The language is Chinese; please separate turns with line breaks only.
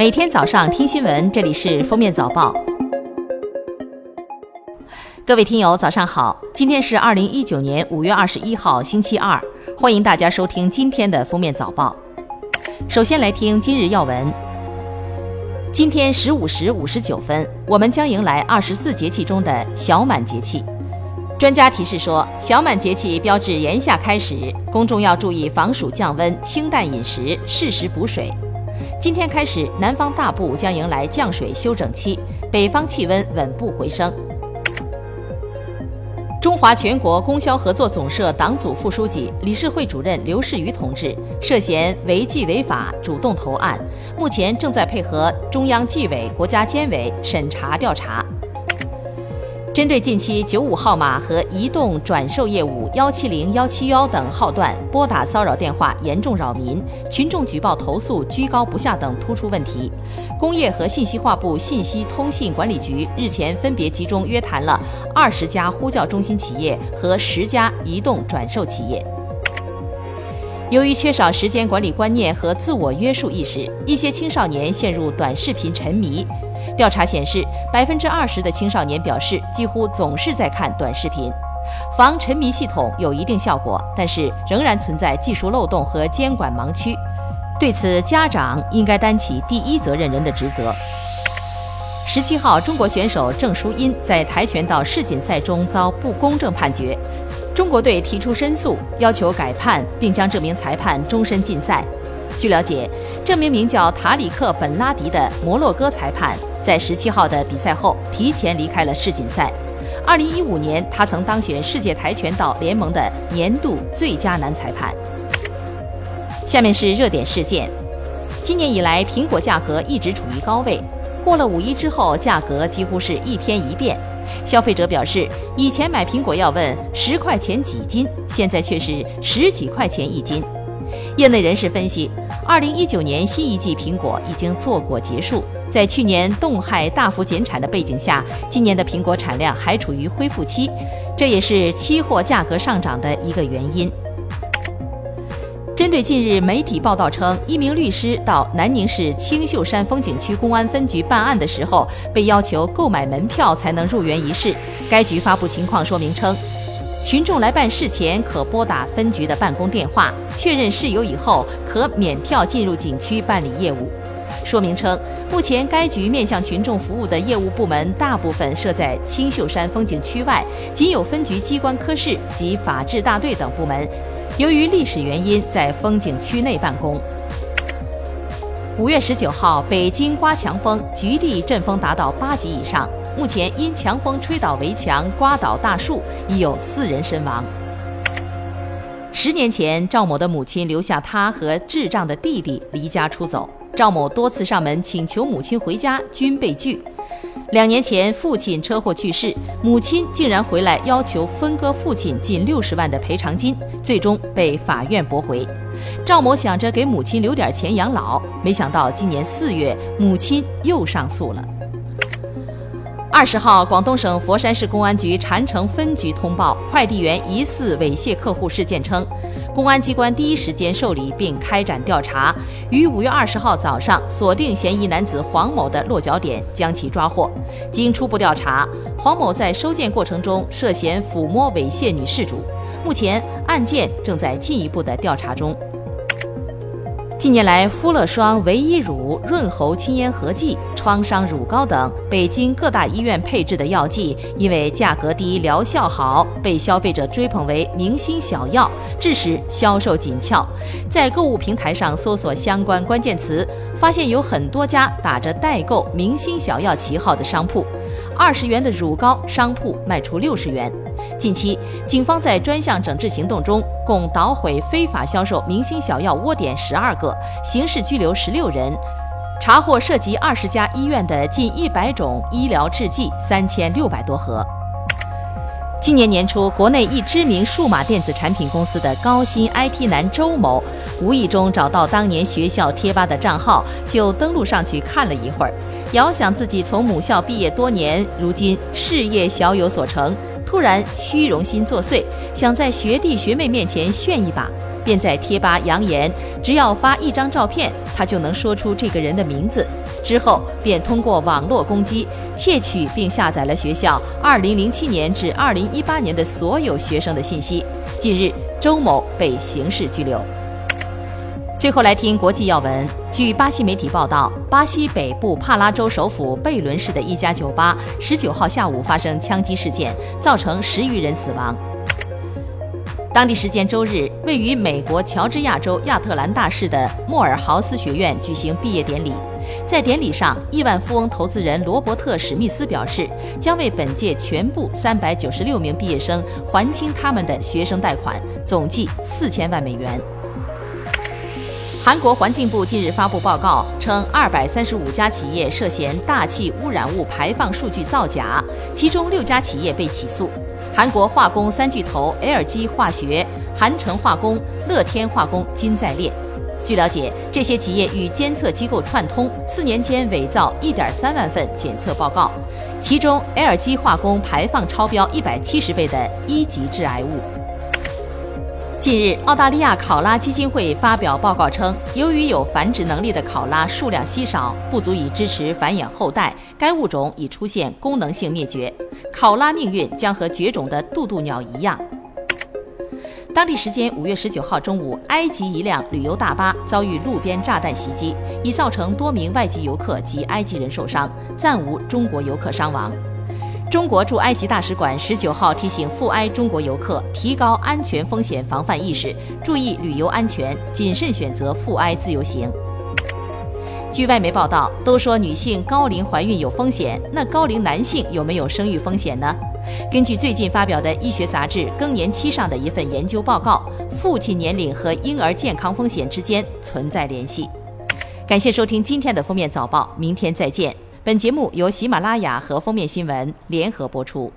每天早上听新闻，这里是《封面早报》。各位听友，早上好！今天是二零一九年五月二十一号，星期二。欢迎大家收听今天的《封面早报》。首先来听今日要闻。今天十五时五十九分，我们将迎来二十四节气中的小满节气。专家提示说，小满节气标志炎夏开始，公众要注意防暑降温、清淡饮食、适时补水。今天开始，南方大部将迎来降水休整期，北方气温稳步回升。中华全国供销合作总社党组副书记、理事会主任刘世余同志涉嫌违纪违法，主动投案，目前正在配合中央纪委国家监委审查调查。针对近期九五号码和移动转售业务幺七零幺七幺等号段拨打骚扰电话严重扰民，群众举报投诉居高不下等突出问题，工业和信息化部信息通信管理局日前分别集中约谈了二十家呼叫中心企业和十家移动转售企业。由于缺少时间管理观念和自我约束意识，一些青少年陷入短视频沉迷。调查显示，百分之二十的青少年表示几乎总是在看短视频。防沉迷系统有一定效果，但是仍然存在技术漏洞和监管盲区。对此，家长应该担起第一责任人的职责。十七号，中国选手郑淑英在跆拳道世锦赛中遭不公正判决，中国队提出申诉，要求改判，并将这名裁判终身禁赛。据了解，这名名叫塔里克·本拉迪的摩洛哥裁判。在十七号的比赛后，提前离开了世锦赛。二零一五年，他曾当选世界跆拳道联盟的年度最佳男裁判。下面是热点事件：今年以来，苹果价格一直处于高位。过了五一之后，价格几乎是一天一变。消费者表示，以前买苹果要问十块钱几斤，现在却是十几块钱一斤。业内人士分析，二零一九年新一季苹果已经坐果结束。在去年冻害大幅减产的背景下，今年的苹果产量还处于恢复期，这也是期货价格上涨的一个原因。针对近日媒体报道称，一名律师到南宁市青秀山风景区公安分局办案的时候，被要求购买门票才能入园一事，该局发布情况说明称，群众来办事前可拨打分局的办公电话，确认事由以后，可免票进入景区办理业务。说明称，目前该局面向群众服务的业务部门大部分设在青秀山风景区外，仅有分局机关科室及法制大队等部门，由于历史原因在风景区内办公。五月十九号，北京刮强风，局地阵风达到八级以上，目前因强风吹倒围墙、刮倒大树，已有四人身亡。十年前，赵某的母亲留下他和智障的弟弟离家出走。赵某多次上门请求母亲回家，均被拒。两年前，父亲车祸去世，母亲竟然回来要求分割父亲近六十万的赔偿金，最终被法院驳回。赵某想着给母亲留点钱养老，没想到今年四月，母亲又上诉了。二十号，广东省佛山市公安局禅城分局通报快递员疑似猥亵客户事件称。公安机关第一时间受理并开展调查，于五月二十号早上锁定嫌疑男子黄某的落脚点，将其抓获。经初步调查，黄某在收件过程中涉嫌抚摸猥亵女事主，目前案件正在进一步的调查中。近年来，肤乐霜、维 E 乳、润喉清咽合剂、创伤乳膏等北京各大医院配置的药剂，因为价格低、疗效好，被消费者追捧为明星小药，致使销售紧俏。在购物平台上搜索相关关键词，发现有很多家打着代购“明星小药”旗号的商铺，二十元的乳膏，商铺卖出六十元。近期，警方在专项整治行动中，共捣毁非法销售明星小药窝点十二个，刑事拘留十六人，查获涉及二十家医院的近一百种医疗制剂三千六百多盒。今年年初，国内一知名数码电子产品公司的高薪 IT 男周某，无意中找到当年学校贴吧的账号，就登录上去看了一会儿，遥想自己从母校毕业多年，如今事业小有所成。突然虚荣心作祟，想在学弟学妹面前炫一把，便在贴吧扬言，只要发一张照片，他就能说出这个人的名字。之后便通过网络攻击窃取并下载了学校2007年至2018年的所有学生的信息。近日，周某被刑事拘留。最后来听国际要闻。据巴西媒体报道，巴西北部帕拉州首府贝伦市的一家酒吧，十九号下午发生枪击事件，造成十余人死亡。当地时间周日，位于美国乔治亚州亚特兰大市的莫尔豪斯学院举行毕业典礼。在典礼上，亿万富翁投资人罗伯特·史密斯表示，将为本届全部三百九十六名毕业生还清他们的学生贷款，总计四千万美元。韩国环境部近日发布报告称，二百三十五家企业涉嫌大气污染物排放数据造假，其中六家企业被起诉。韩国化工三巨头 LG 化学、韩城化工、乐天化工均在列。据了解，这些企业与监测机构串通，四年间伪造一点三万份检测报告，其中 LG 化工排放超标一百七十倍的一级致癌物。近日，澳大利亚考拉基金会发表报告称，由于有繁殖能力的考拉数量稀少，不足以支持繁衍后代，该物种已出现功能性灭绝。考拉命运将和绝种的渡渡鸟一样。当地时间五月十九号中午，埃及一辆旅游大巴遭遇路边炸弹袭击，已造成多名外籍游客及埃及人受伤，暂无中国游客伤亡。中国驻埃及大使馆十九号提醒赴埃中国游客提高安全风险防范意识，注意旅游安全，谨慎选择赴埃自由行。据外媒报道，都说女性高龄怀孕有风险，那高龄男性有没有生育风险呢？根据最近发表的医学杂志《更年期》上的一份研究报告，父亲年龄和婴儿健康风险之间存在联系。感谢收听今天的封面早报，明天再见。本节目由喜马拉雅和封面新闻联合播出。